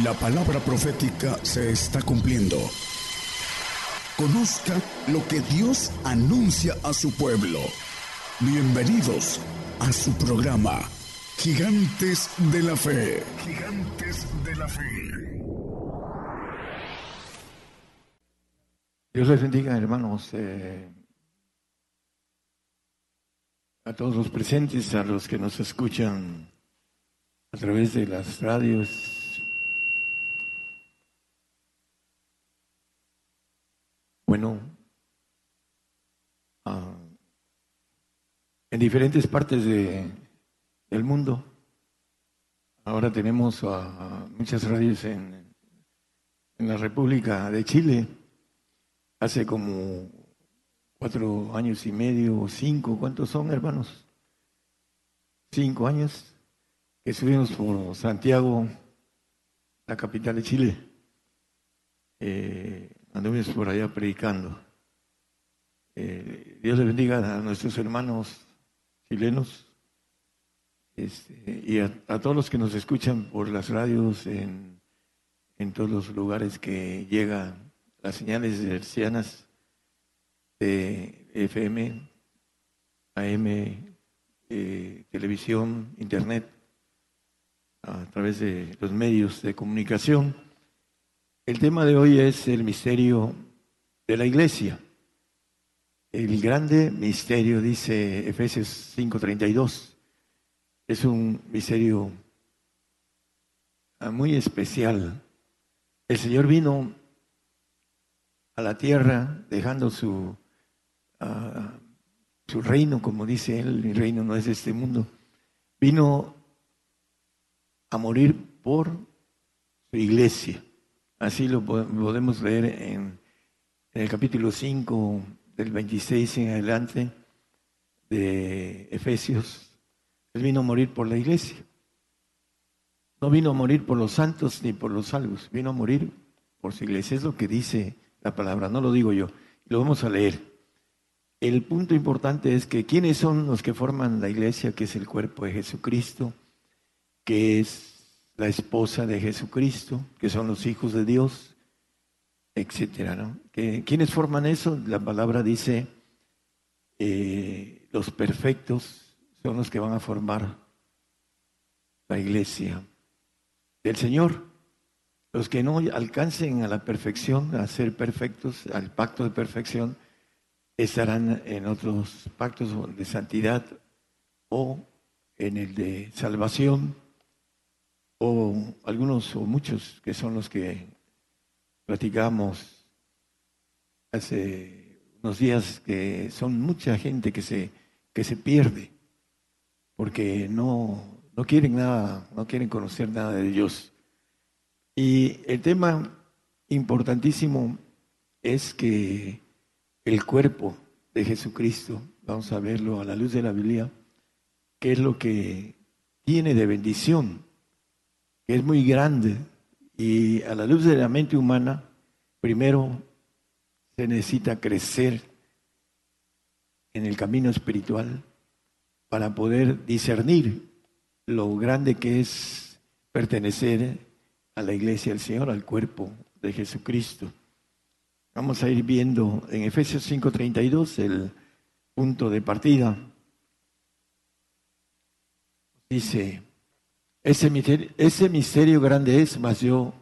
La palabra profética se está cumpliendo. Conozca lo que Dios anuncia a su pueblo. Bienvenidos a su programa, Gigantes de la Fe. Gigantes de la Fe. Dios les bendiga, hermanos, eh, a todos los presentes, a los que nos escuchan a través de las radios Bueno, ah, en diferentes partes de, del mundo, ahora tenemos muchas radios en, en la República de Chile, hace como cuatro años y medio cinco, ¿cuántos son hermanos? Cinco años que subimos por Santiago, la capital de Chile. Eh, anduvimos por allá predicando. Eh, Dios le bendiga a nuestros hermanos chilenos este, y a, todos los que nos escuchan por las radios en, en todos los lugares que llegan las señales hercianas de FM, AM, eh, televisión, internet, a través de los medios de comunicación. El tema de hoy es el misterio de la iglesia. El grande misterio, dice Efesios 5:32, es un misterio ah, muy especial. El Señor vino a la tierra dejando su, ah, su reino, como dice él, mi reino no es este mundo. Vino a morir por su iglesia. Así lo podemos leer en, el capítulo 5 del 26 en adelante de Efesios. Él vino a morir por la iglesia. No vino a morir por los santos ni por los salvos, vino a morir por su iglesia. Es lo que dice la palabra, no lo digo yo. Lo vamos a leer. El punto importante es que quiénes son los que forman la iglesia, que es el cuerpo de Jesucristo, que es la esposa de Jesucristo, que son los hijos de Dios, etcétera, ¿no? ¿Quiénes forman eso? La palabra dice, eh, los perfectos son los que van a formar la iglesia del Señor. Los que no alcancen a la perfección, a ser perfectos, al pacto de perfección, estarán en otros pactos de santidad o en el de salvación o algunos o muchos que son los que platicamos hace unos días que son mucha gente que se, que se pierde porque no, no quieren nada, no quieren conocer nada de Dios. Y el tema importantísimo es que el cuerpo de Jesucristo, vamos a verlo a la luz de la Biblia, qué es lo que tiene de bendición que es muy grande y a la luz de la mente humana, primero se necesita crecer en el camino espiritual para poder discernir lo grande que es pertenecer a la iglesia del Señor, al cuerpo de Jesucristo. Vamos a ir viendo en Efesios 5:32 el punto de partida. Dice, ese misterio, grande es, mas yo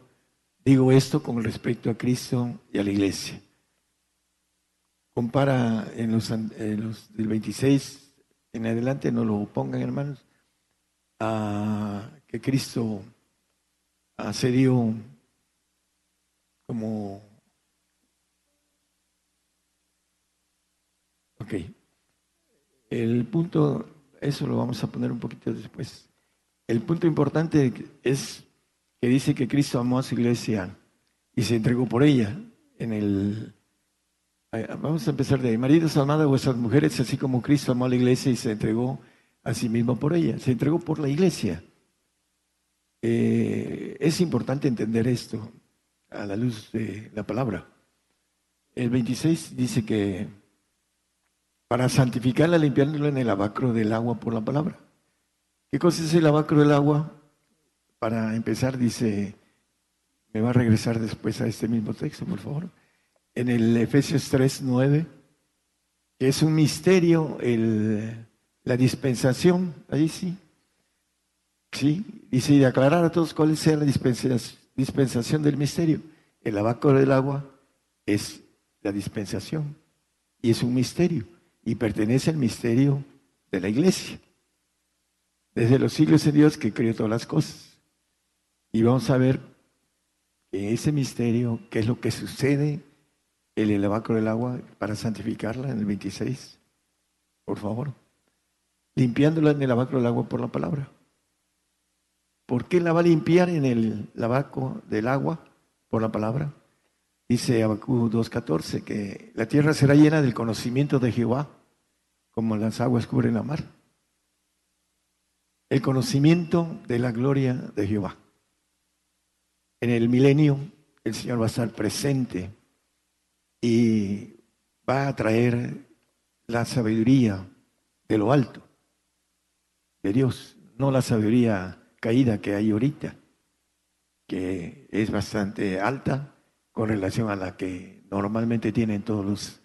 digo esto con respecto a Cristo y a la iglesia. Compara en los, del 26 en adelante, no lo pongan hermanos, a que Cristo dio como... Ok. El punto, eso lo vamos a poner un poquito después. El punto importante es que dice que Cristo amó a su iglesia y se entregó por ella. En el, vamos a empezar de ahí. Maridos, amad a vuestras mujeres, así como Cristo amó a la iglesia y se entregó a sí mismo por ella. Se entregó por la iglesia. Eh, es importante entender esto a la luz de la palabra. El 26 dice que para santificarla, limpiándola en el abacro del agua por la palabra. ¿Qué cosa es el lavacro del agua? Para empezar, dice, me va a regresar después a este mismo texto, por favor. En el Efesios 3, 9, que es un misterio el, la dispensación, ahí sí. Sí, dice, y de aclarar a todos cuál sea la dispensación del misterio. El abaco del agua es la dispensación y es un misterio y pertenece al misterio de la iglesia. Desde los siglos de Dios que creó todas las cosas. Y vamos a ver en ese misterio qué es lo que sucede en el lavacro del agua para santificarla en el 26. Por favor. Limpiándola en el lavacro del agua por la palabra. ¿Por qué la va a limpiar en el lavacro del agua por la palabra? Dice Abacú 2.14 que la tierra será llena del conocimiento de Jehová, como las aguas cubren la mar. El conocimiento de la gloria de Jehová. En el milenio el Señor va a estar presente y va a traer la sabiduría de lo alto, de Dios, no la sabiduría caída que hay ahorita, que es bastante alta, con relación a la que normalmente tienen todos los,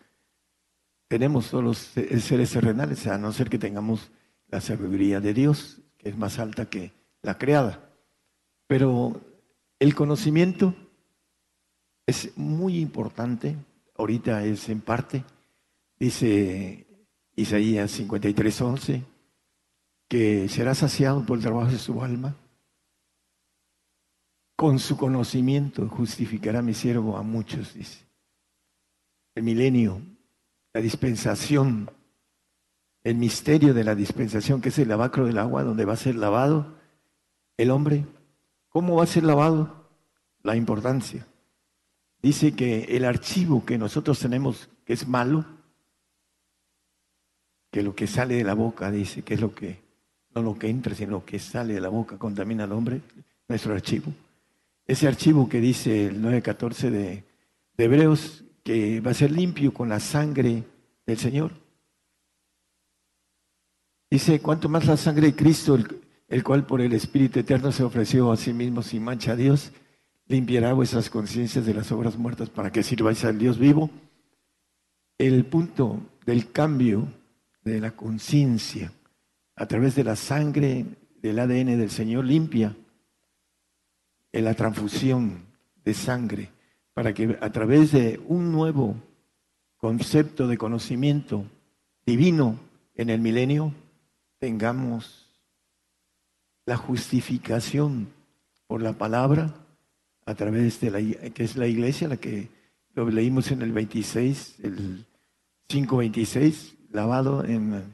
tenemos todos los seres terrenales, a no ser que tengamos la sabiduría de Dios, es más alta que la creada. Pero el conocimiento es muy importante, ahorita es en parte, dice Isaías 53, 11, que será saciado por el trabajo de su alma con su conocimiento justificará mi siervo a muchos, dice. El milenio, la dispensación, el misterio de la dispensación, que es el lavacro del agua, donde va a ser lavado el hombre. ¿Cómo va a ser lavado? La importancia. Dice que el archivo que nosotros tenemos, que es malo, que lo que sale de la boca, dice, que es lo que, no lo que entra, sino lo que sale de la boca, contamina al hombre, nuestro archivo ese archivo que dice el 9.14 de, de Hebreos, que va a ser limpio con la sangre del Señor. Dice, cuanto más la sangre de Cristo, el, cual por el Espíritu Eterno se ofreció a sí mismo sin mancha a Dios, limpiará vuestras conciencias de las obras muertas para que sirváis al Dios vivo. El punto del cambio de la conciencia a través de la sangre del ADN del Señor limpia en la transfusión de sangre para que a través de un nuevo concepto de conocimiento divino en el milenio tengamos la justificación por la palabra a través de la que es la iglesia, la que lo leímos en el 26, el 526, lavado en el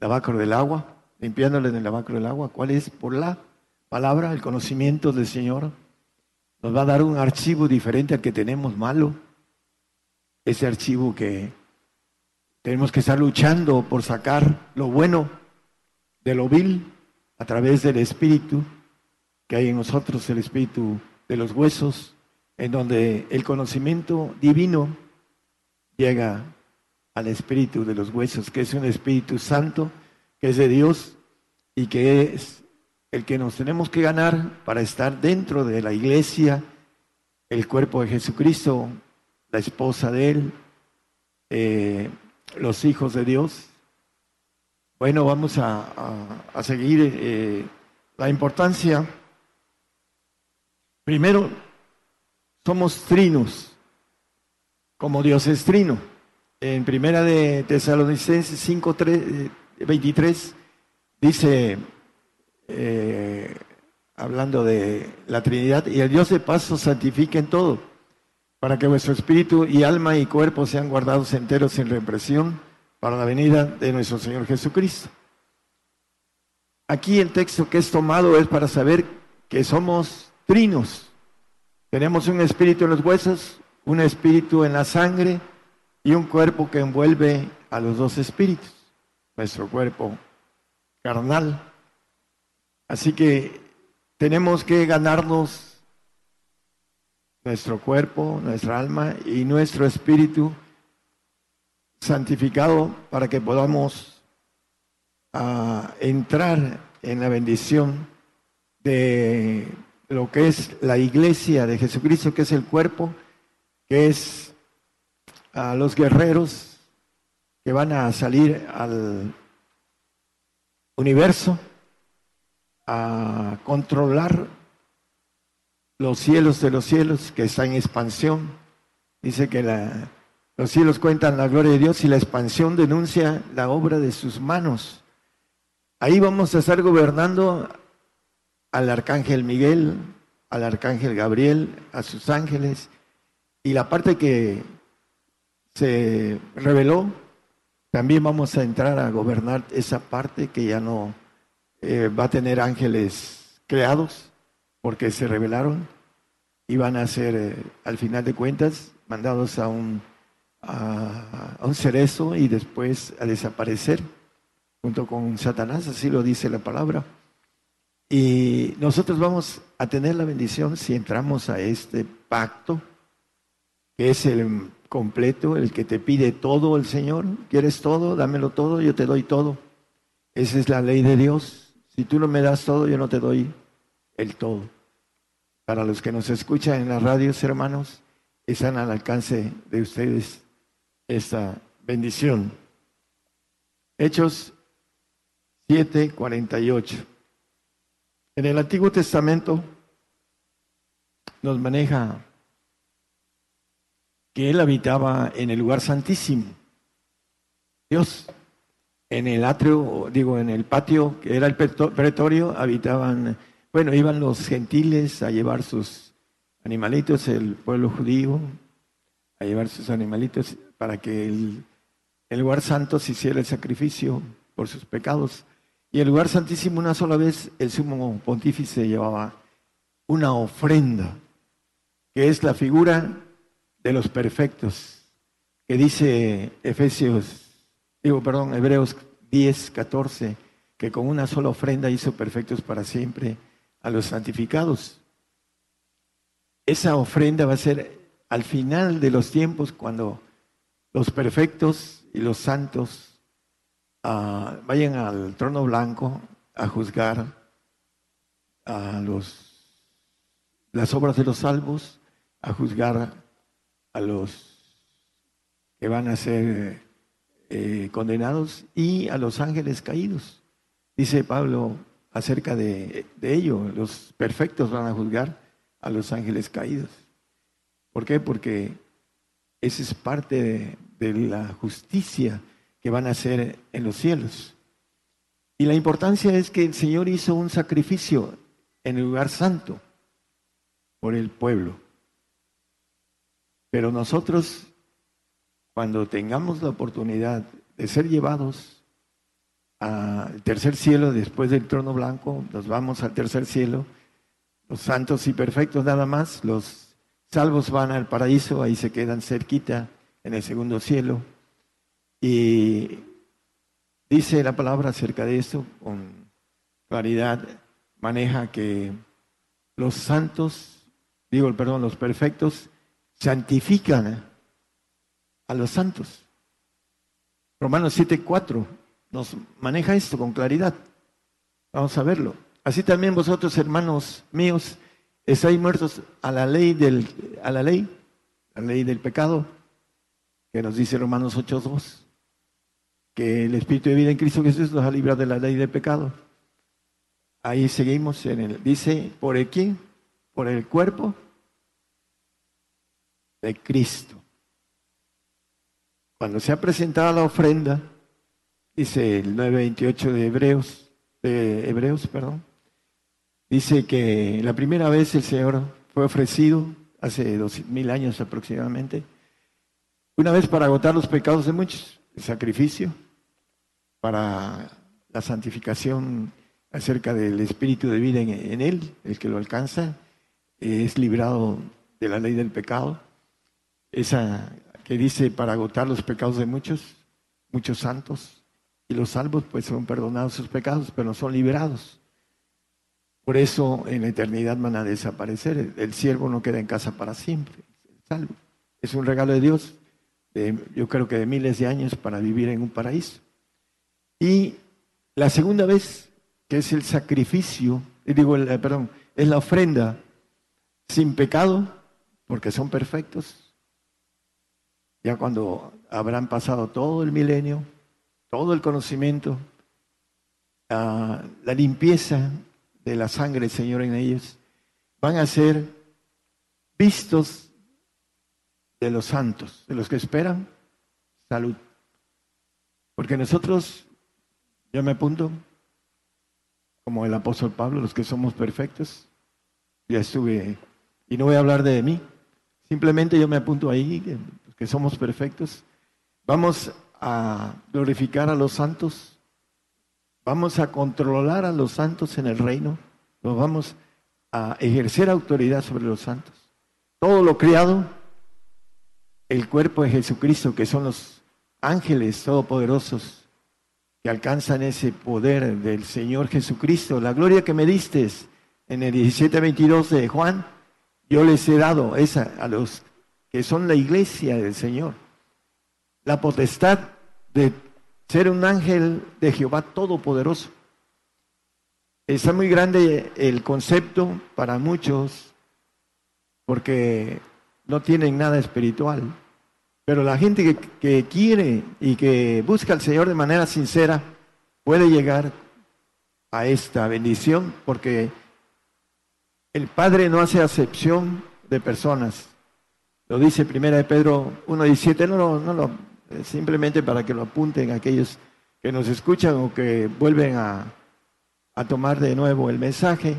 lavacro del agua, limpiándole en el lavacro del agua, ¿cuál es? Por la palabra, el conocimiento del Señor, nos va a dar un archivo diferente al que tenemos malo. Ese archivo que tenemos que estar luchando por sacar lo bueno de lo vil a través del Espíritu que hay en nosotros, el Espíritu de los huesos, en donde el conocimiento divino llega al Espíritu de los huesos, que es un Espíritu Santo, que es de Dios y que es el que nos tenemos que ganar para estar dentro de la iglesia, el cuerpo de Jesucristo, la esposa de Él, eh, los hijos de Dios. Bueno, vamos a, seguir eh, la importancia. Primero, somos trinos, como Dios es trino. En primera de Tesalonicenses 5, 23 dice, eh, hablando de la Trinidad, y el Dios de paz os santifique en todo, para que vuestro espíritu y alma y cuerpo sean guardados enteros sin represión para la venida de nuestro Señor Jesucristo. Aquí el texto que es tomado es para saber que somos trinos. Tenemos un espíritu en los huesos, un espíritu en la sangre y un cuerpo que envuelve a los dos espíritus. Nuestro cuerpo carnal Así que tenemos que ganarnos nuestro cuerpo, nuestra alma y nuestro espíritu santificado para que podamos ah, entrar en la bendición de lo que es la iglesia de Jesucristo, que es el cuerpo, que es a los guerreros que van a salir al universo a controlar los cielos de los cielos, que está en expansión. Dice que los cielos cuentan la gloria de Dios y la expansión denuncia la obra de sus manos. Ahí vamos a estar gobernando al arcángel Miguel, al arcángel Gabriel, a sus ángeles. Y la parte que se reveló, también vamos a entrar a gobernar esa parte que ya no eh, va a tener ángeles creados, porque se revelaron y van a ser, eh, al final de cuentas, mandados a un, a, a un cerezo y después a desaparecer junto con Satanás, así lo dice la palabra. Y nosotros vamos a tener la bendición si entramos a este pacto, que es el completo, el que te pide todo el Señor. ¿Quieres todo? Dámelo todo, yo te doy todo. Esa es la ley de Dios. Si tú no me das todo, yo no te doy el todo. Para los que nos escuchan en las radios, hermanos, están al alcance de ustedes esta bendición. Hechos 7:48. En el Antiguo Testamento nos maneja que él habitaba en el lugar santísimo. Dios, en el atrio, digo, en el patio, que era el pretorio, habitaban, bueno, iban los gentiles a llevar sus animalitos, el pueblo judío, a llevar sus animalitos para que el, lugar santo se hiciera el sacrificio por sus pecados. Y el lugar santísimo una sola vez el sumo pontífice llevaba una ofrenda, que es la figura de los perfectos, que dice Efesios, digo, perdón, Hebreos 10, 14, que con una sola ofrenda hizo perfectos para siempre a los santificados. Esa ofrenda va a ser al final de los tiempos cuando los perfectos y los santos vayan al trono blanco a juzgar a los, las obras de los salvos, a juzgar a los que van a ser eh, condenados y a los ángeles caídos. Dice Pablo acerca de, de, ello, los perfectos van a juzgar a los ángeles caídos. ¿Por qué? Porque esa es parte de la justicia que van a ser en los cielos. Y la importancia es que el Señor hizo un sacrificio en el lugar santo por el pueblo. Pero nosotros, cuando tengamos la oportunidad de ser llevados al tercer cielo después del trono blanco, nos vamos al tercer cielo, los santos y perfectos nada más, los salvos van al paraíso, ahí se quedan cerquita en el segundo cielo y dice la palabra acerca de eso con claridad, maneja que los santos, digo, perdón, los perfectos santifican a los santos. Romanos 7:4 nos maneja esto con claridad. Vamos a verlo. Así también vosotros, hermanos míos, estáis muertos a la ley del a la ley, la ley del pecado, que nos dice Romanos 8:2 que el Espíritu de vida en Cristo Jesús nos ha librado de la ley del pecado. Ahí seguimos en el, dice, ¿por el quién? Por el cuerpo de Cristo. Cuando se ha presentado la ofrenda, dice el 928 de Hebreos, de Hebreos, perdón, dice que la primera vez el Señor fue ofrecido hace dos mil años aproximadamente, una vez para agotar los pecados de muchos, el sacrificio, para la santificación acerca del espíritu de vida en, él, el que lo alcanza, es librado de la ley del pecado. Esa que dice para agotar los pecados de muchos, muchos santos, y los salvos pues son perdonados sus pecados, pero no son liberados. Por eso en la eternidad van a desaparecer. El siervo no queda en casa para siempre. salvo. Es un regalo de Dios, yo creo que de miles de años para vivir en un paraíso. Y la segunda vez, que es el sacrificio, digo, eh, perdón, es la ofrenda sin pecado, porque son perfectos. Ya cuando habrán pasado todo el milenio, todo el conocimiento, la, la limpieza de la sangre del Señor en ellos, van a ser vistos de los santos, de los que esperan salud. Porque nosotros, yo me apunto, como el apóstol Pablo, los que somos perfectos, ya estuve, y no voy a hablar de mí, simplemente yo me apunto ahí, que somos perfectos. Vamos a glorificar a los santos, vamos a controlar a los santos en el reino, nos vamos a ejercer autoridad sobre los santos. Todo lo criado, el cuerpo de Jesucristo, que son los ángeles todopoderosos que alcanzan ese poder del Señor Jesucristo. La gloria que me diste en el 17:22 de Juan, yo les he dado esa a los que son la iglesia del Señor. La potestad de ser un ángel de Jehová todopoderoso. Está muy grande el concepto para muchos porque no tienen nada espiritual. Pero la gente que, quiere y que busca al Señor de manera sincera puede llegar a esta bendición porque el Padre no hace acepción de personas. Lo dice Primera de Pedro 1.17, no, no, no, no, simplemente para que lo apunten aquellos que nos escuchan o que vuelven a, a tomar de nuevo el mensaje,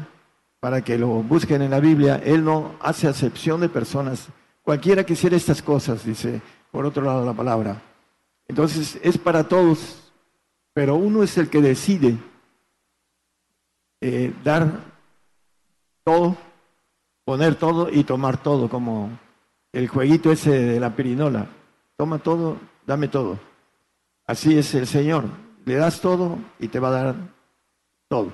para que lo busquen en la Biblia. Él no hace acepción de personas. Cualquiera que hiciera estas cosas, dice por otro lado la palabra. Entonces es para todos, pero uno es el que decide eh, dar todo, poner todo y tomar todo, como el jueguito ese de la pirinola. Toma todo, dame todo. Así es el Señor. Le das todo y te va a dar todo.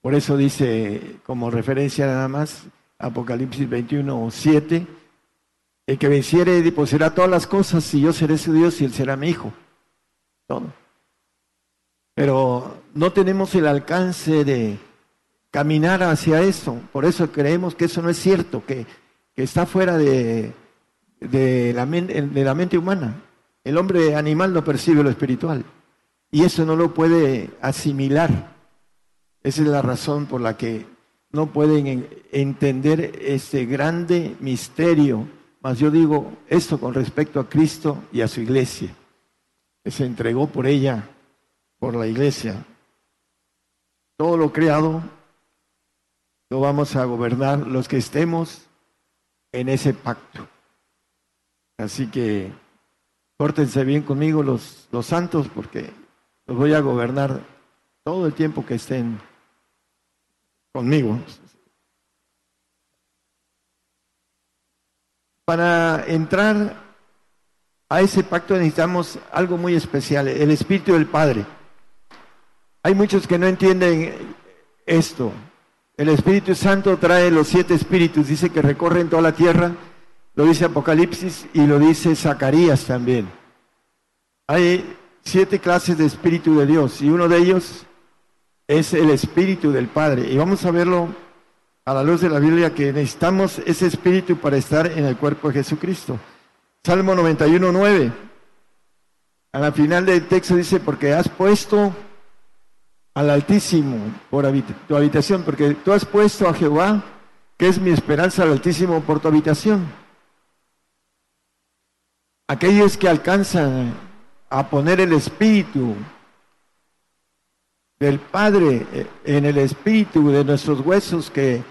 Por eso dice, como referencia nada más, Apocalipsis 21, 7, el que venciere poseerá todas las cosas y yo seré su Dios y él será mi hijo. Todo. Pero no tenemos el alcance de caminar hacia eso. Por eso creemos que eso no es cierto, que, está fuera de, de la mente humana. El hombre animal no percibe lo espiritual y eso no lo puede asimilar. Esa es la razón por la que no pueden entender ese grande misterio mas yo digo esto con respecto a Cristo y a su iglesia, que se entregó por ella, por la iglesia. Todo lo creado lo vamos a gobernar los que estemos en ese pacto. Así que pórtense bien conmigo los, los santos porque los voy a gobernar todo el tiempo que estén conmigo. Para entrar a ese pacto necesitamos algo muy especial, el Espíritu del Padre. Hay muchos que no entienden esto. El Espíritu Santo trae los siete espíritus, dice que recorren toda la tierra, lo dice Apocalipsis y lo dice Zacarías también. Hay siete clases de Espíritu de Dios y uno de ellos es el Espíritu del Padre. Y vamos a verlo a la luz de la Biblia que necesitamos ese espíritu para estar en el cuerpo de Jesucristo. Salmo 91, 9. A la final del texto dice, porque has puesto al Altísimo por tu habitación, porque tú has puesto a Jehová, que es mi esperanza al Altísimo, por tu habitación. Aquellos que alcanzan a poner el espíritu del Padre eh, en el espíritu de nuestros huesos que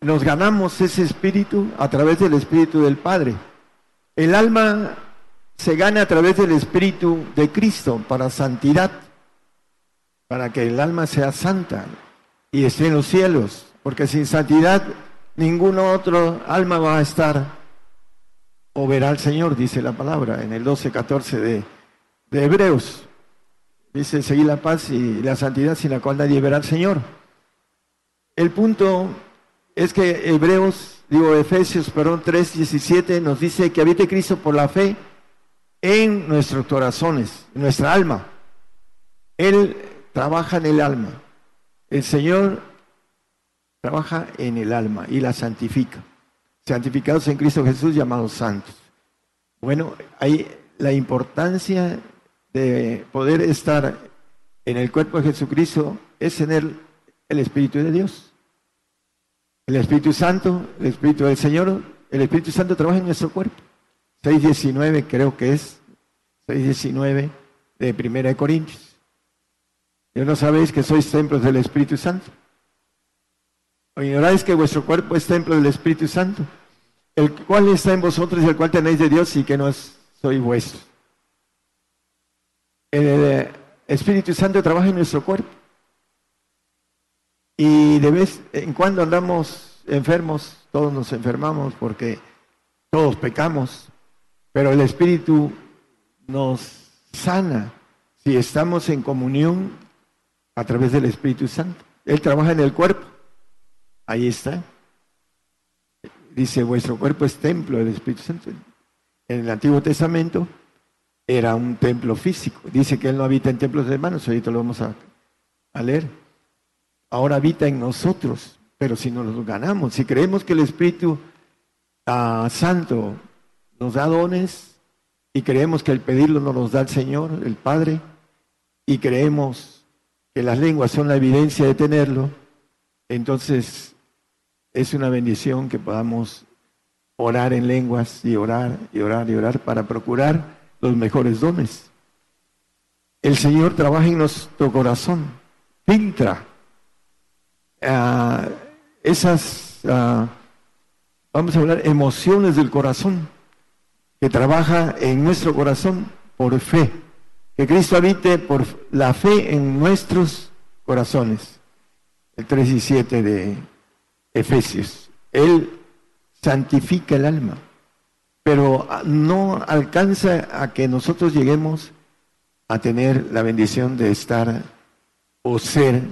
nos ganamos ese espíritu a través del espíritu del Padre. El alma se gana a través del espíritu de Cristo para santidad, para que el alma sea santa y esté en los cielos, porque sin santidad ningún otro alma va a estar o verá al Señor, dice la palabra en el 12-14 de, de Hebreos. Dice, seguir la paz y la santidad sin la cual nadie verá al Señor. El punto es que Hebreos, digo Efesios, perdón, 3:17 nos dice que habite Cristo por la fe en nuestros corazones, en nuestra alma. Él trabaja en el alma. El Señor trabaja en el alma y la santifica. Santificados en Cristo Jesús, llamados santos. Bueno, hay la importancia de poder estar en el cuerpo de Jesucristo es tener el Espíritu de Dios. El Espíritu Santo, el Espíritu del Señor, el Espíritu Santo trabaja en nuestro cuerpo. 6.19 creo que es, 6.19 de Primera de Corintios. ¿Yo no sabéis que sois templos del Espíritu Santo? ¿O ignoráis que vuestro cuerpo es templo del Espíritu Santo? El cual está en vosotros y el cual tenéis de Dios y que no soy vuestro. El Espíritu Santo trabaja en nuestro cuerpo. Y de vez en cuando andamos enfermos, todos nos enfermamos porque todos pecamos, pero el Espíritu nos sana si estamos en comunión a través del Espíritu Santo. Él trabaja en el cuerpo. Ahí está. Dice, vuestro cuerpo es templo del Espíritu Santo. En el Antiguo Testamento era un templo físico. Dice que Él no habita en templos de hermanos, ahorita lo vamos a, leer ahora habita en nosotros, pero si nos lo ganamos, si creemos que el Espíritu ah, Santo nos da dones y creemos que el pedirlo nos los da el Señor, el Padre, y creemos que las lenguas son la evidencia de tenerlo, entonces es una bendición que podamos orar en lenguas y orar y orar y orar para procurar los mejores dones. El Señor trabaja en nuestro corazón, filtra Ah, esas, ah, vamos a hablar, emociones del corazón, que trabaja en nuestro corazón por fe. Que Cristo habite por la fe en nuestros corazones. El 3 y 7 de Efesios. Él santifica el alma, pero no alcanza a que nosotros lleguemos a tener la bendición de estar o ser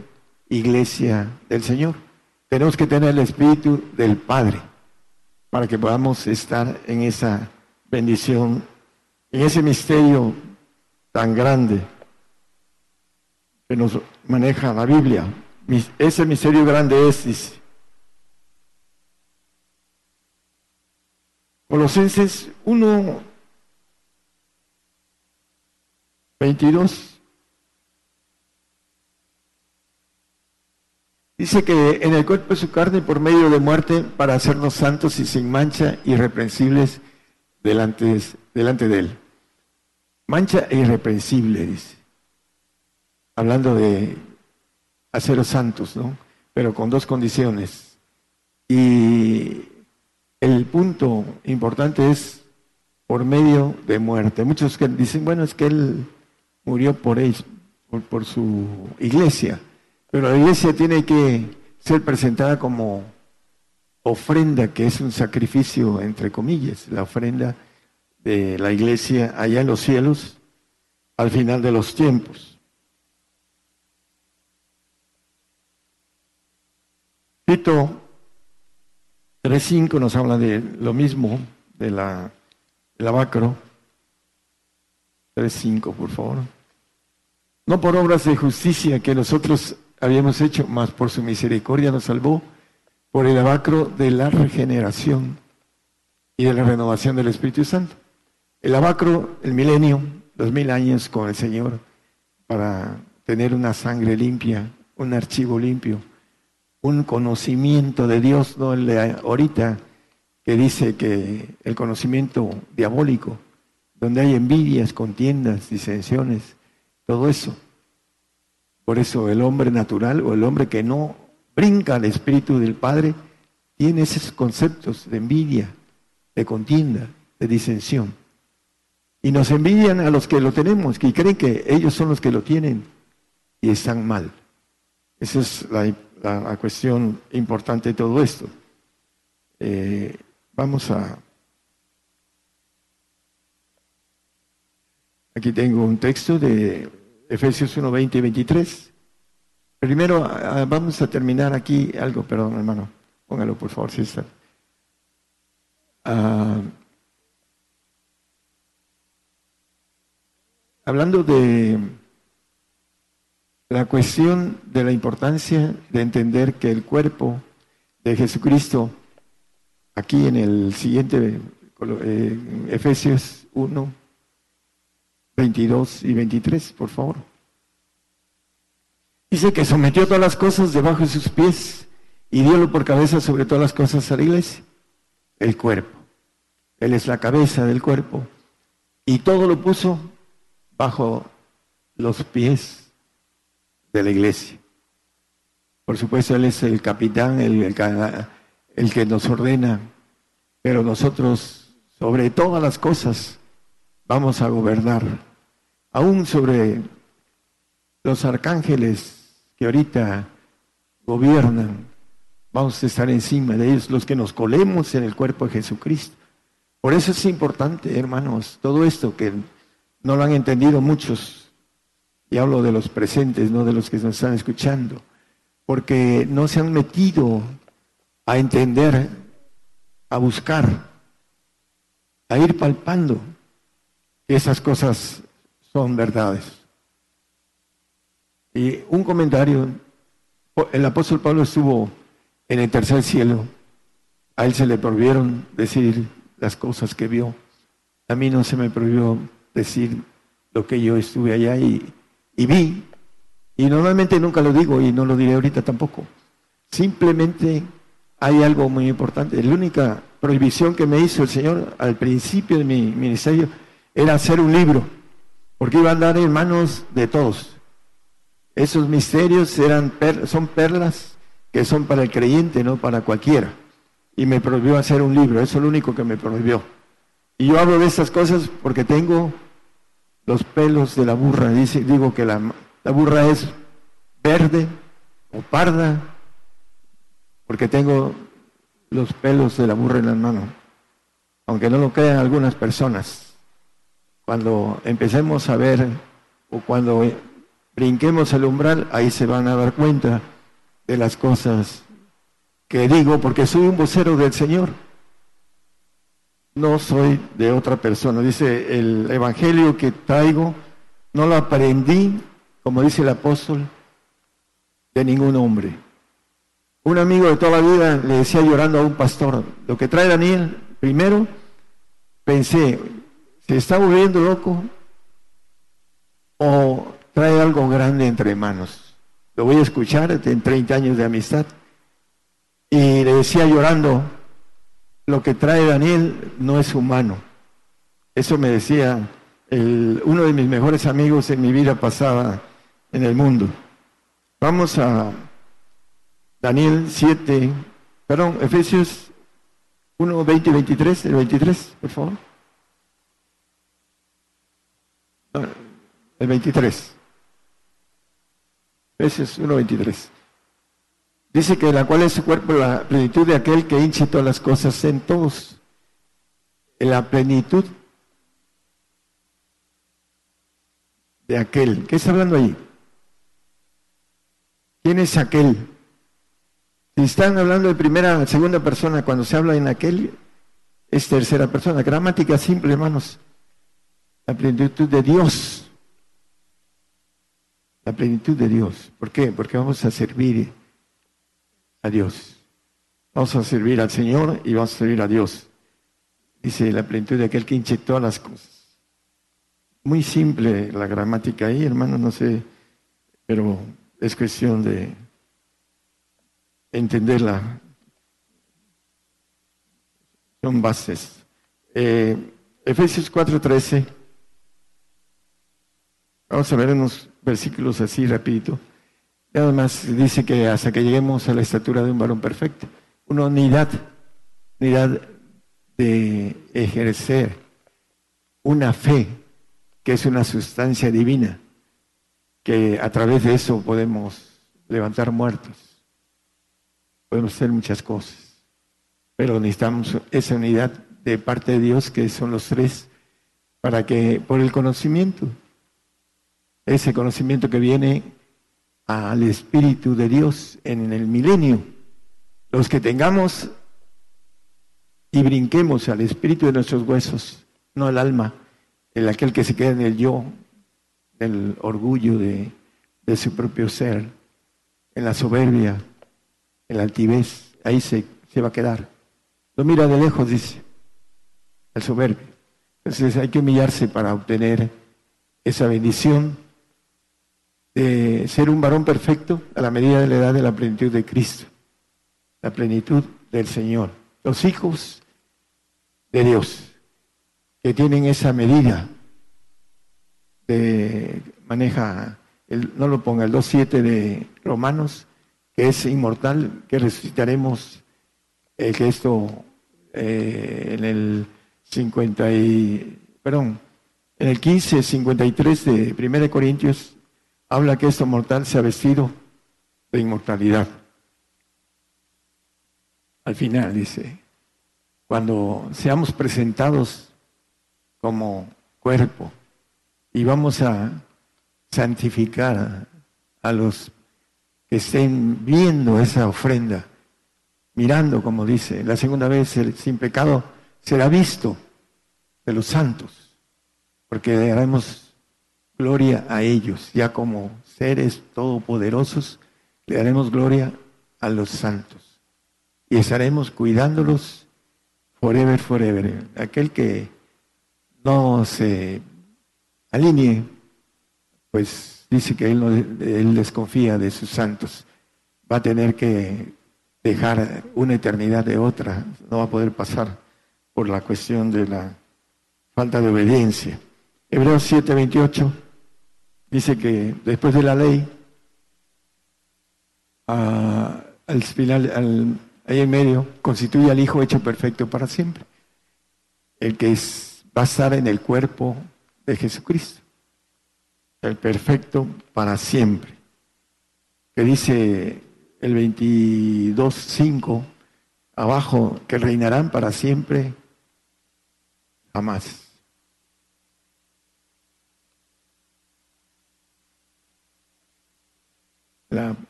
iglesia del Señor. Tenemos que tener el Espíritu del Padre para que podamos estar en esa bendición, en ese misterio tan grande que nos maneja la Biblia. Ese misterio grande es, Colosenses 1, 22 Dice que en el cuerpo de su carne por medio de muerte para hacernos santos y sin mancha, irreprensibles delante, delante de él. Mancha e irreprensible, dice. Hablando de haceros santos, ¿no? Pero con dos condiciones. Y el punto importante es por medio de muerte. Muchos que dicen, bueno, es que él murió por, él, por su iglesia. Pero la iglesia tiene que ser presentada como ofrenda, que es un sacrificio, entre comillas, la ofrenda de la iglesia allá en los cielos al final de los tiempos. Tito 3.5 nos habla de lo mismo, de la, del abacro. 3.5, por favor. No por obras de justicia que nosotros habíamos hecho, más por su misericordia nos salvó por el abacro de la regeneración y de la renovación del Espíritu Santo. El abacro, el milenio, los mil años con el Señor, para tener una sangre limpia, un archivo limpio, un conocimiento de Dios, no el de ahorita que dice que el conocimiento diabólico, donde hay envidias, contiendas, disensiones, todo eso por eso el hombre natural o el hombre que no brinca al Espíritu del Padre tiene esos conceptos de envidia, de contienda, de disensión. Y nos envidian a los que lo tenemos, que creen que ellos son los que lo tienen y están mal. Esa es la, cuestión importante de todo esto. Eh, vamos a... Aquí tengo un texto de Efesios 1, 20 y 23. Primero vamos a terminar aquí algo, perdón hermano, póngalo por favor, si está. Ah, hablando de la cuestión de la importancia de entender que el cuerpo de Jesucristo, aquí en el siguiente, eh, Efesios 1, 22 y 23, por favor. Dice que sometió todas las cosas debajo de sus pies y diólo por cabeza sobre todas las cosas a la iglesia, el cuerpo. Él es la cabeza del cuerpo y todo lo puso bajo los pies de la iglesia. Por supuesto, Él es el capitán, el, el, que nos ordena, pero nosotros, sobre todas las cosas, vamos a gobernar. Aún sobre los arcángeles que ahorita gobiernan, vamos a estar encima de ellos, los que nos colemos en el cuerpo de Jesucristo. Por eso es importante, hermanos, todo esto que no lo han entendido muchos, y hablo de los presentes, no de los que nos están escuchando porque no se han metido a entender, a buscar, a ir palpando que esas cosas son verdades. Y un comentario, el apóstol Pablo estuvo en el tercer cielo, a él se le prohibieron decir las cosas que vio, a mí no se me prohibió decir lo que yo estuve allá y, y vi, y normalmente nunca lo digo y no lo diré ahorita tampoco. Simplemente hay algo muy importante. La única prohibición que me hizo el Señor al principio de mi ministerio era hacer un libro, porque iba a andar en manos de todos. Esos misterios eran son perlas que son para el creyente, no para cualquiera. Y me prohibió hacer un libro, eso es lo único que me prohibió. Y yo hablo de estas cosas porque tengo los pelos de la burra. Dice, digo que la, burra es verde o parda, porque tengo los pelos de la burra en la mano, aunque no lo crean algunas personas. Cuando empecemos a ver o cuando brinquemos el umbral, ahí se van a dar cuenta de las cosas que digo, porque soy un vocero del Señor. No soy de otra persona. Dice el Evangelio que traigo, no lo aprendí como dice el apóstol, de ningún hombre. Un amigo de toda la vida le decía llorando a un pastor, lo que trae Daniel, primero pensé, ¿se está volviendo loco o trae algo grande entre manos? Lo voy a escuchar en 30 años de amistad. Y le decía llorando, lo que trae Daniel no es humano. Eso me decía uno de mis mejores amigos en mi vida pasada, en el mundo. Vamos a Daniel 7, perdón, Efesios 1, 20 y 23, el 23, por favor. el 23. Efesios 1, 23. Dice que la cual es su cuerpo la plenitud de aquel que hinche todas las cosas en todos. La plenitud de aquel. ¿Qué está hablando ahí? ¿Quién es aquel? Si están hablando de primera, segunda persona, cuando se habla en aquel, es tercera persona. Gramática simple, hermanos. La plenitud de Dios. La plenitud de Dios. ¿Por qué? Porque vamos a servir a Dios. Vamos a servir al Señor y vamos a servir a Dios. Dice la plenitud de aquel que todas las cosas. Muy simple la gramática ahí, hermano, no sé, pero es cuestión de entenderla. Son bases. Eh, Efesios 4:13. Vamos a ver unos versículos así rapidito. Nada más dice que hasta que lleguemos a la estatura de un varón perfecto, una unidad, unidad de ejercer una fe que es una sustancia divina que a través de eso podemos levantar muertos, podemos hacer muchas cosas, pero necesitamos esa unidad de parte de Dios, que son los tres, para que por el conocimiento, ese conocimiento que viene al Espíritu de Dios en el milenio, los que tengamos y brinquemos al Espíritu de nuestros huesos, no al alma, el aquel que se queda en el yo, el orgullo de, su propio ser, en la soberbia, en la altivez. ahí se, se va a quedar. Lo mira de lejos, dice, el soberbio. Entonces hay que humillarse para obtener esa bendición de ser un varón perfecto a la medida de la edad de la plenitud de Cristo, la plenitud del Señor. Los hijos de Dios que tienen esa medida de maneja, el, no lo ponga, el 2.7 de Romanos, que es inmortal, que resucitaremos, eh, que esto eh, en el 50 y, perdón, en el 15, 53 de 1 Corintios, habla que esto mortal se ha vestido de inmortalidad. Al final dice, cuando seamos presentados como cuerpo y vamos a santificar a los que estén viendo esa ofrenda, mirando, como dice, la segunda vez el sin pecado será visto de los santos, porque daremos gloria a ellos, ya como seres todopoderosos, le daremos gloria a los santos y estaremos cuidándolos forever, forever. Aquel que no se alinee, pues dice que él, no, él desconfía de sus santos. Va a tener que dejar una eternidad de otra, no va a poder pasar por la cuestión de la falta de obediencia. Hebreos 7:28 dice que después de la ley, al final, al, ahí en medio, constituye al Hijo hecho perfecto para siempre. El que es, va a estar en el cuerpo de Jesucristo. El perfecto para siempre. Que dice el 22.5 abajo, que reinarán para siempre, jamás.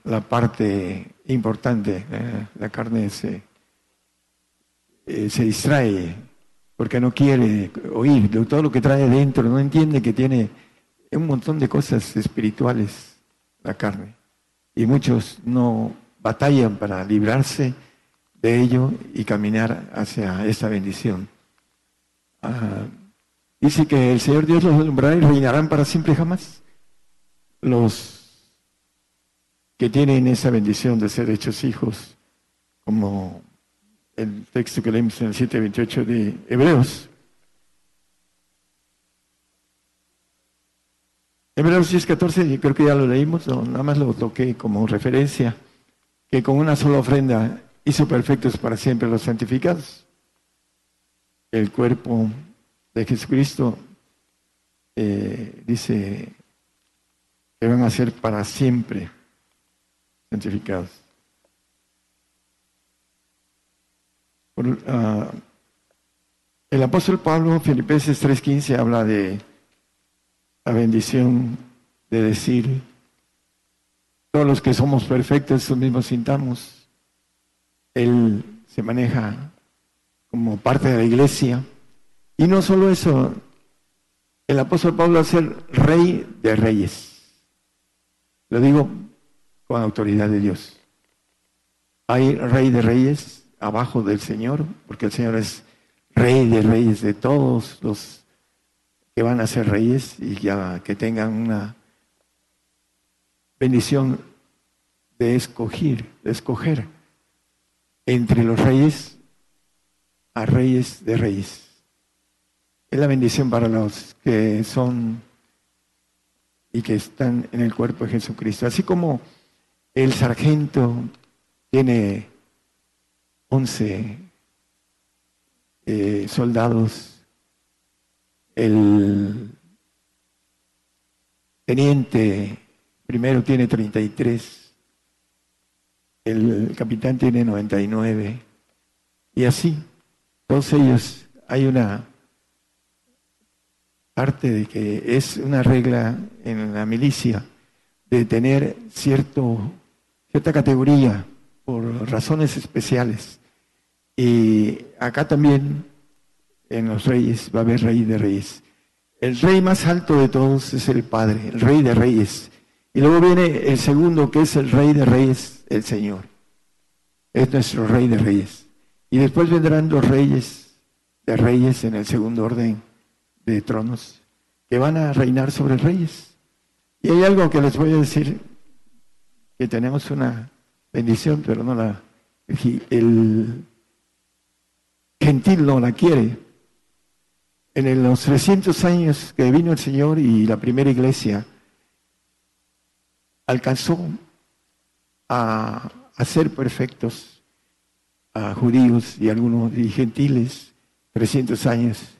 La, parte importante, la carne se, eh, se distrae porque no quiere oír todo lo que trae dentro, no entiende que tiene un montón de cosas espirituales la carne. Y muchos no batallan para librarse de ello y caminar hacia esa bendición. Ah, dice que el Señor Dios los alumbrará y reinarán para siempre jamás. Los que tienen esa bendición de ser hechos hijos, como el texto que leímos en el 7.28 de Hebreos. Hebreos 10.14, creo que ya lo leímos, nada más lo toqué como referencia, que con una sola ofrenda hizo perfectos para siempre los santificados. El cuerpo de Jesucristo eh, dice que van a ser para siempre santificados. Ah, el apóstol Pablo, Filipenses 3:15, habla de la bendición de decir, todos los que somos perfectos, eso mismo sintamos. Él se maneja como parte de la iglesia. Y no solo eso, el apóstol Pablo es el rey de reyes. Lo digo con autoridad de Dios. Hay rey de reyes abajo del Señor, porque el Señor es rey de reyes de todos los que van a ser reyes y ya que tengan una bendición de escoger, de escoger entre los reyes a reyes de reyes. Es la bendición para los que son y que están en el cuerpo de Jesucristo. Así como el sargento tiene 11 eh, soldados, el teniente primero tiene 33, el capitán tiene 99, y así, todos ellos hay una parte de que es una regla en la milicia de tener cierto, cierta categoría por razones especiales. Y acá también, en los reyes, va a haber rey de reyes. El rey más alto de todos es el Padre, el rey de reyes. Y luego viene el segundo, que es el rey de reyes, el Señor. es nuestro rey de reyes. Y después vendrán los reyes de reyes en el segundo orden de tronos, que van a reinar sobre reyes. Y hay algo que les voy a decir, que tenemos una bendición, pero no la... El gentil no la quiere. En los 300 años que vino el Señor y la primera iglesia, alcanzó a, ser perfectos a judíos y algunos gentiles 300 años.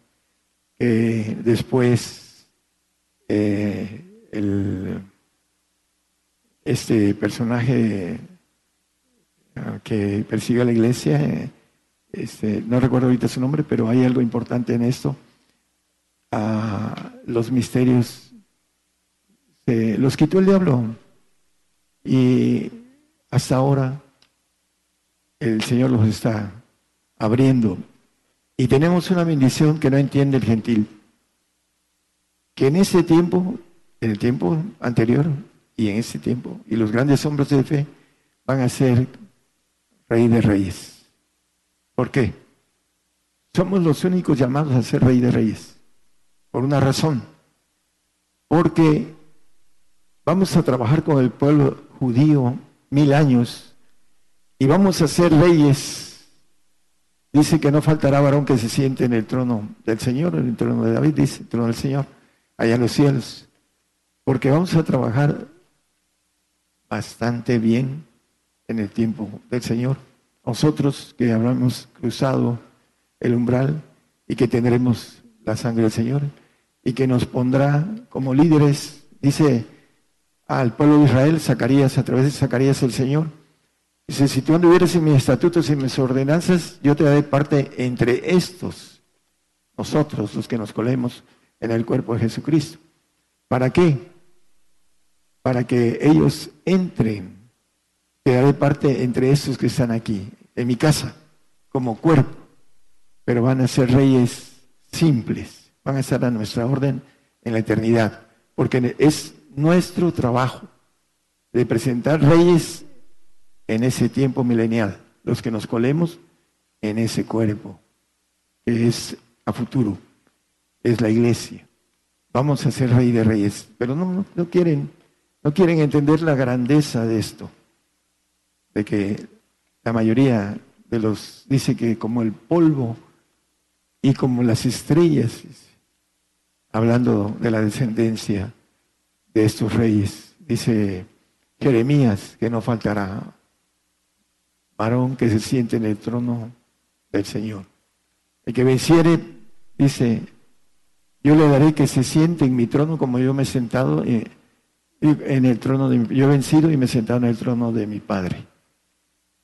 después eh, este personaje ah, que persigue a la iglesia, este, no recuerdo ahorita su nombre, pero hay algo importante en esto. Ah, los misterios los quitó el diablo y hasta ahora el Señor los está abriendo. Y tenemos una bendición que no entiende el gentil. Que en ese tiempo, en el tiempo anterior y en ese tiempo, y los grandes hombres de fe van a ser rey de reyes. ¿Por qué? Somos los únicos llamados a ser rey de reyes. Por una razón. Porque vamos a trabajar con el pueblo judío mil años y vamos a ser reyes. Dice que no faltará varón que se siente en el trono del Señor, en el trono de David, dice, el trono del Señor, allá en los cielos. Porque vamos a trabajar bastante bien en el tiempo del Señor. Nosotros que habremos cruzado el umbral y que tendremos la sangre del Señor y que nos pondrá como líderes, dice al pueblo de Israel, Zacarías, a través de Zacarías el Señor. Dice, si tú anduvieras en mis estatutos y mis ordenanzas, yo te daré parte entre estos, nosotros, los que nos colemos en el cuerpo de Jesucristo. ¿Para qué? Para que ellos entren. Te daré parte entre estos que están aquí, en mi casa, como cuerpo. Pero van a ser reyes simples, van a estar a nuestra orden en la eternidad, porque es nuestro trabajo de presentar reyes en ese tiempo milenial, los que nos colemos en ese cuerpo, que es a futuro, es la iglesia. Vamos a ser rey de reyes, pero no, no, quieren, no quieren entender la grandeza de esto, de que la mayoría de los dice que como el polvo y como las estrellas, hablando de la descendencia de estos reyes. Dice Jeremías que no faltará varón que se siente en el trono del Señor. El que venciere, dice, yo le daré que se siente en mi trono como yo me he sentado en el trono de mi, yo he vencido y me he sentado en el trono de mi Padre.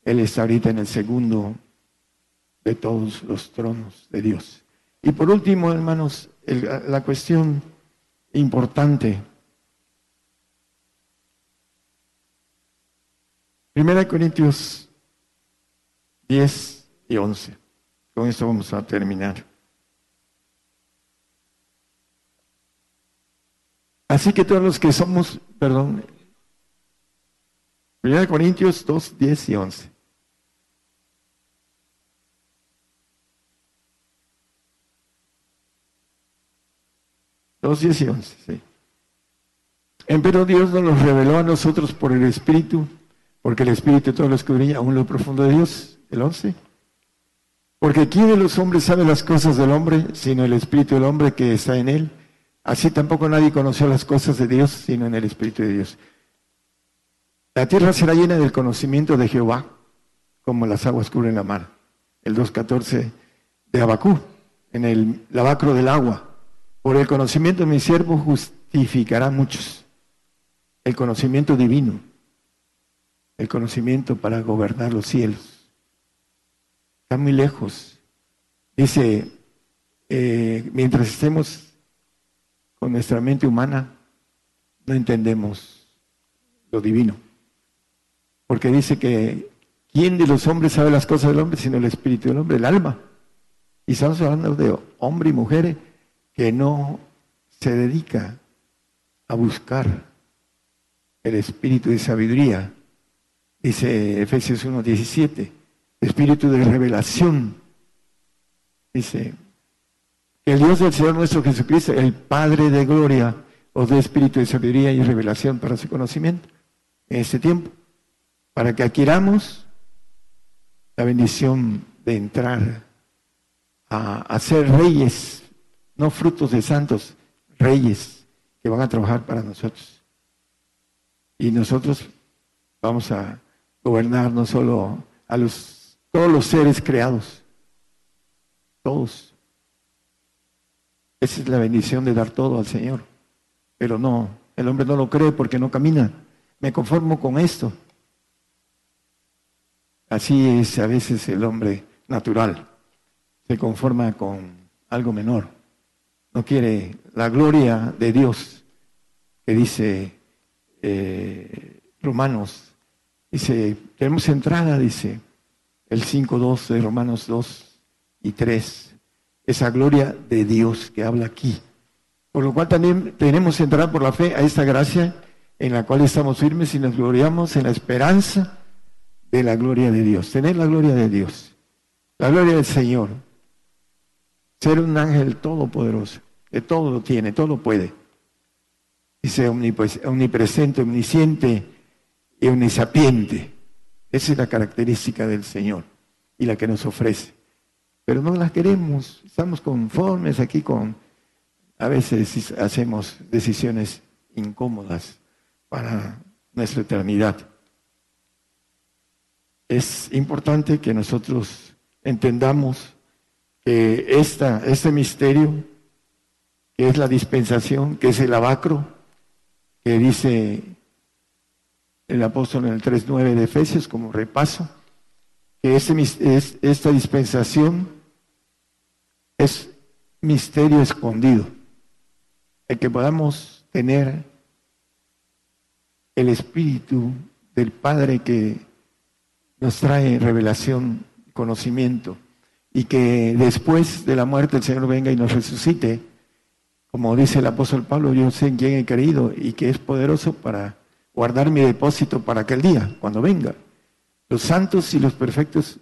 Él está ahorita en el segundo de todos los tronos de Dios. Y por último, hermanos, la cuestión importante Primera Corintios 10 y 11. Con esto vamos a terminar. Así que todos los que somos, perdón, Primera Corintios 2, 10 y 11. Dos, diez y once, sí. Pero Dios nos los reveló a nosotros por el Espíritu porque el Espíritu todo lo escudriña aún lo profundo de Dios. El 11. Porque ¿quién de los hombres sabe las cosas del hombre, sino el Espíritu del hombre que está en él? Así tampoco nadie conoció las cosas de Dios, sino en el Espíritu de Dios. La tierra será llena del conocimiento de Jehová, como las aguas cubren la mar. El 2.14 de Abacú, en el lavacro del agua. Por el conocimiento de mi siervo justificará muchos. El conocimiento divino el conocimiento para gobernar los cielos. Está muy lejos. Dice, eh, mientras estemos con nuestra mente humana, no entendemos lo divino. Porque dice que ¿quién de los hombres sabe las cosas del hombre sino el espíritu del hombre, el alma? Y estamos hablando de hombre y mujer que no se dedica a buscar el espíritu de sabiduría Dice Efesios 1.17, espíritu de revelación. Dice, el Dios del Señor nuestro Jesucristo, el Padre de gloria, os dé espíritu de sabiduría y revelación para su conocimiento en este tiempo, para que adquiramos la bendición de entrar a, ser reyes, no frutos de santos, reyes que van a trabajar para nosotros. Y nosotros vamos a gobernar no solo a los, todos los seres creados, todos. Esa es la bendición de dar todo al Señor. Pero no, el hombre no lo cree porque no camina. Me conformo con esto. Así es a veces el hombre natural. Se conforma con algo menor. No quiere la gloria de Dios que dice eh, Romanos. Dice, tenemos entrada, dice el 5.2 de Romanos 2 y 3. Esa gloria de Dios que habla aquí. Por lo cual también tenemos que entrar por la fe a esta gracia en la cual estamos firmes y nos gloriamos en la esperanza de la gloria de Dios. Tener la gloria de Dios. La gloria del Señor. Ser un ángel todopoderoso. Que todo lo tiene, todo lo puede. Dice omnipresente, omnisciente y omnisapiente. Esa es la característica del Señor y la que nos ofrece. Pero no la queremos, estamos conformes aquí con, a veces hacemos decisiones incómodas para nuestra eternidad. Es importante que nosotros entendamos que esta, este misterio, que es la dispensación, que es el abacro, que dice el apóstol en el 3.9 de Efesios como repaso, que este, es, esta dispensación es misterio escondido, el que podamos tener el Espíritu del Padre que nos trae revelación, conocimiento, y que después de la muerte el Señor venga y nos resucite, como dice el apóstol Pablo, yo sé en quién he creído y que es poderoso para guardar mi depósito para aquel día, cuando venga. Los santos y los perfectos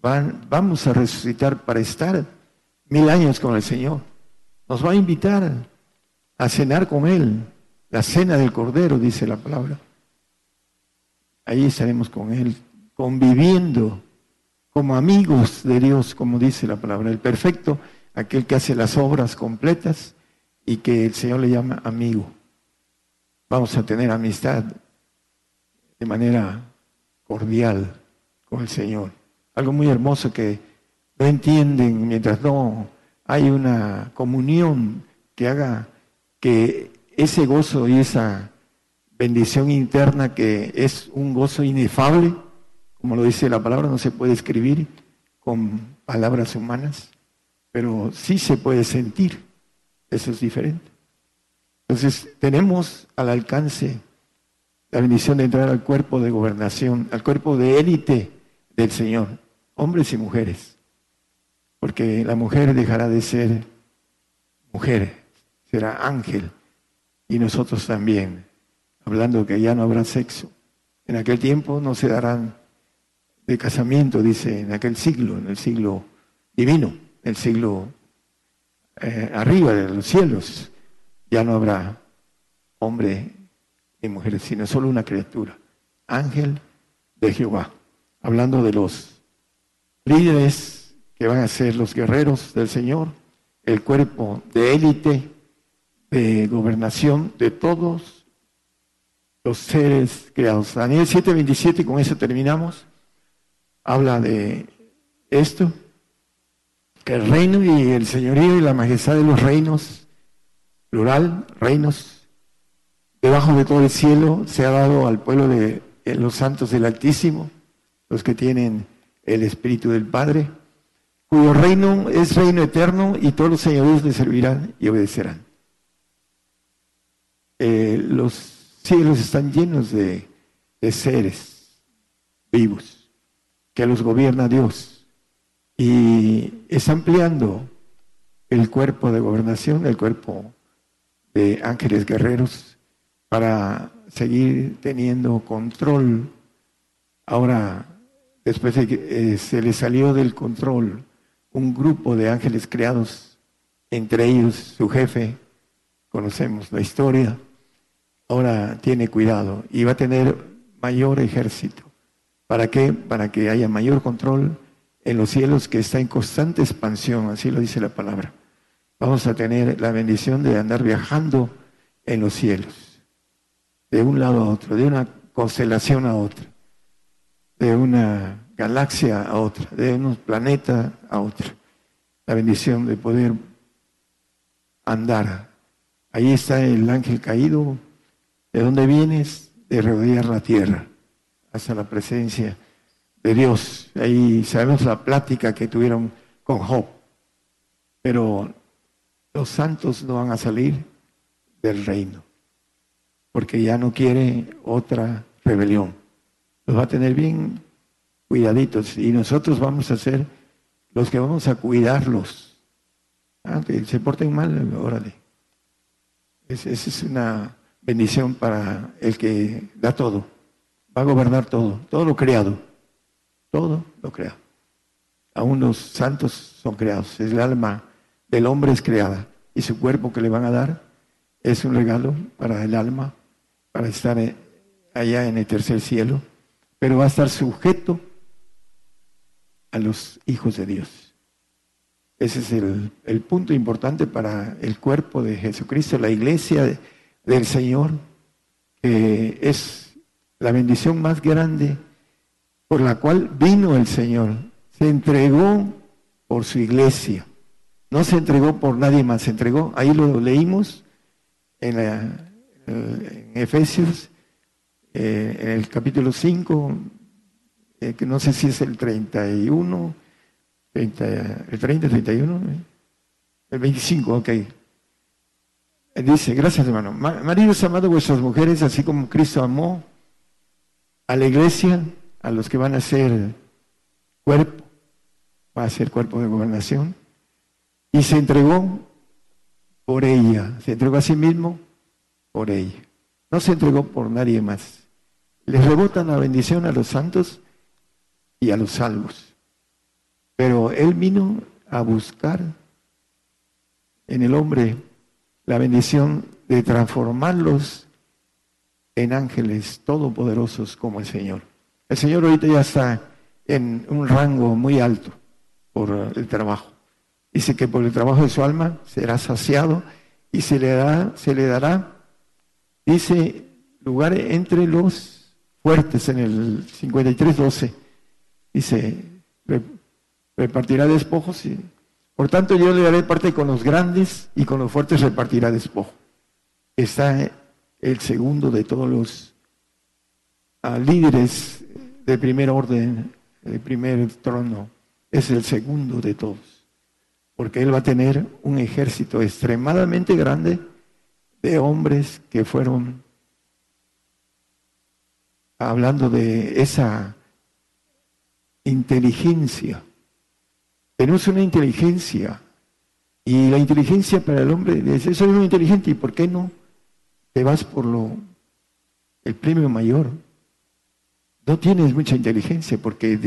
van, vamos a resucitar para estar mil años con el Señor. Nos va a invitar a cenar con Él, la cena del Cordero, dice la palabra. Ahí estaremos con Él, conviviendo como amigos de Dios, como dice la palabra. El perfecto, aquel que hace las obras completas y que el Señor le llama amigo. Vamos a tener amistad de manera cordial con el Señor. Algo muy hermoso que no entienden mientras no hay una comunión que haga que ese gozo y esa bendición interna que es un gozo inefable, como lo dice la palabra, no se puede escribir con palabras humanas, pero sí se puede sentir. Eso es diferente. Entonces, tenemos al alcance la bendición de entrar al cuerpo de gobernación, al cuerpo de élite del Señor, hombres y mujeres. Porque la mujer dejará de ser mujer, será ángel. Y nosotros también, hablando que ya no habrá sexo. En aquel tiempo no se darán de casamiento, dice, en aquel siglo, en el siglo divino, el siglo eh, arriba de los cielos, ya no habrá hombre y mujer, sino solo una criatura, ángel de Jehová. Hablando de los líderes que van a ser los guerreros del Señor, el cuerpo de élite, de gobernación de todos los seres creados. Daniel 7:27, con eso terminamos, habla de esto que el reino y el señorío y la majestad de los reinos, plural, reinos, debajo de todo el cielo, se ha dado al pueblo de los santos del Altísimo, los que tienen el Espíritu del Padre, cuyo reino es reino eterno y todos los señoríos le servirán y obedecerán. Eh, los cielos están llenos de, de seres vivos, que los gobierna Dios y es ampliando el cuerpo de gobernación, el cuerpo de ángeles guerreros, para seguir teniendo control ahora después de que eh, se le salió del control un grupo de ángeles creados, entre ellos su jefe, conocemos la historia, ahora tiene cuidado y va a tener mayor ejército. ¿Para qué? Para que haya mayor control en los cielos que está en constante expansión, así lo dice la palabra. Vamos a tener la bendición de andar viajando en los cielos, de un lado a otro, de una constelación a otra, de una galaxia a otra, de un planeta a otro. La bendición de poder andar. Ahí está el ángel caído. ¿De dónde vienes? De rodear la tierra, hasta la presencia de Dios. Ahí sabemos la plática que tuvieron con Job. Pero los santos no van a salir del reino, porque ya no quiere otra rebelión. Los va a tener bien cuidaditos y nosotros vamos a ser los que vamos a cuidarlos. Ah, se porten mal, órale. esa es una bendición para el que da todo. Va a gobernar todo, todo lo creado. Todo lo creado. Aún los santos son creados. El alma del hombre es creada. Y su cuerpo que le van a dar es un regalo para el alma, para estar allá en el tercer cielo. Pero va a estar sujeto a los hijos de Dios. Ese es el, punto importante para el cuerpo de Jesucristo, la iglesia del Señor, que es la bendición más grande por la cual vino el Señor. Se entregó por su iglesia. No se entregó por nadie más, se entregó. Ahí lo leímos en, en Efesios, eh, en el capítulo 5, eh, que no sé si es el 31, el 30, 31, el 25, ok. Dice, gracias hermano, maridos amado vuestras mujeres, así como Cristo amó a la iglesia, a los que van a ser cuerpo, va a ser cuerpo de gobernación, y se entregó por ella, se entregó a sí mismo por ella. No se entregó por nadie más. Les rebotan la bendición a los santos y a los salvos. Pero Él vino a buscar en el hombre la bendición de transformarlos en ángeles todopoderosos como el Señor. El Señor ahorita ya está en un rango muy alto por el trabajo. Dice que por el trabajo de su alma será saciado y se le dará, se le dará, dice, lugar entre los fuertes en el 53.12 Dice, repartirá despojos. Y, por tanto, yo le daré parte con los grandes y con los fuertes repartirá despojo. Está el segundo de todos los ah, líderes de primer orden, de primer trono. Es el segundo de todos. Porque él va a tener un ejército extremadamente grande de hombres que fueron hablando de esa inteligencia. Tenemos una inteligencia. Y la inteligencia para el hombre es soy muy inteligente. ¿Y por qué no te vas por lo el premio mayor? No tienes mucha inteligencia porque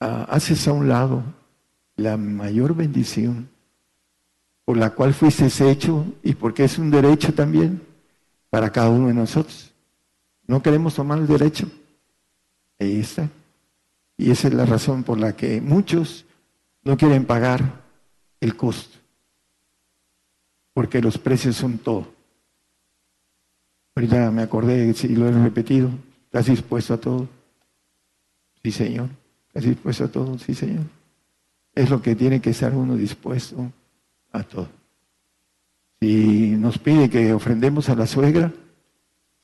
ah, haces a un lado la mayor bendición por la cual fuiste hecho y porque es un derecho también para cada uno de nosotros. No queremos tomar el derecho. Ahí está. Y esa es la razón por la que muchos no quieren pagar el costo, porque los precios son todo. Ahorita me acordé, si lo he repetido, ¿estás dispuesto a todo? Sí, Señor. ¿Estás dispuesto a todo? Sí, Señor. Es lo que tiene que estar uno dispuesto a todo. Si nos pide que ofrendemos a la suegra,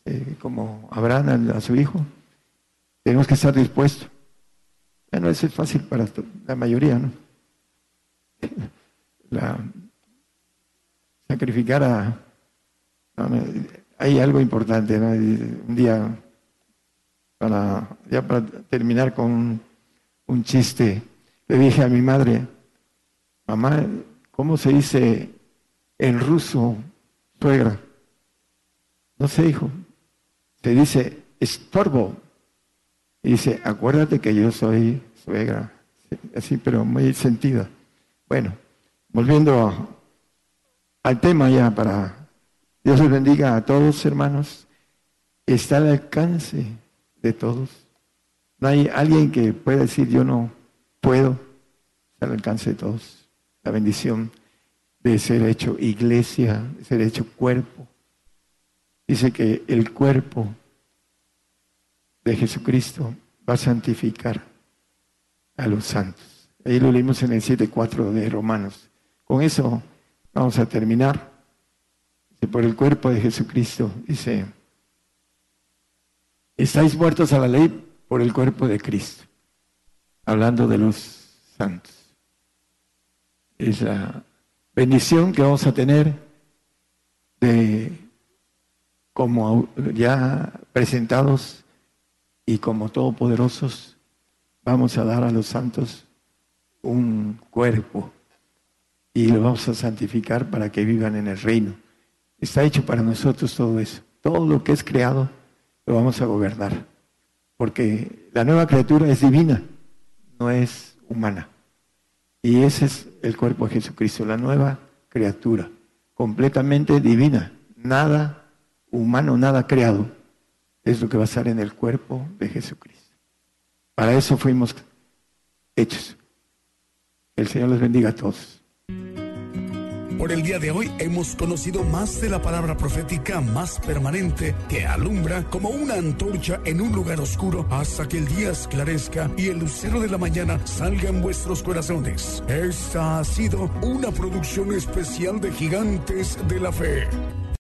eh, como Abraham a su hijo, tenemos que estar dispuestos. Eso es fácil para la mayoría, ¿no? La, sacrificar a... hay algo importante, ¿no? Un día, para, ya para terminar con un chiste, le dije a mi madre, mamá, ¿cómo se dice en ruso suegra? No sé, hijo. Se dice estorbo. Y dice, acuérdate que yo soy suegra. Así, pero muy sentida. Bueno, volviendo al tema ya para Dios les bendiga a todos, hermanos. Está al alcance de todos. No hay alguien que pueda decir yo no puedo. Está al alcance de todos. La bendición de ser hecho iglesia, de ser hecho cuerpo. Dice que el cuerpo de Jesucristo va a santificar a los santos. Ahí lo leímos en el 7.4 de Romanos. Con eso vamos a terminar. Por el cuerpo de Jesucristo, dice, estáis muertos a la ley por el cuerpo de Cristo. Hablando de los santos. Es la bendición que vamos a tener de como ya presentados y como todopoderosos, vamos a dar a los santos un cuerpo y lo vamos a santificar para que vivan en el reino. Está hecho para nosotros todo eso. Todo lo que es creado lo vamos a gobernar. Porque la nueva criatura es divina, no es humana. Y ese es el cuerpo de Jesucristo, la nueva criatura, completamente divina. Nada humano, nada creado, es lo que va a estar en el cuerpo de Jesucristo. Para eso fuimos hechos. El Señor les bendiga a todos. Por el día de hoy hemos conocido más de la palabra profética más permanente que alumbra como una antorcha en un lugar oscuro hasta que el día esclarezca y el lucero de la mañana salga en vuestros corazones. Esta ha sido una producción especial de Gigantes de la Fe.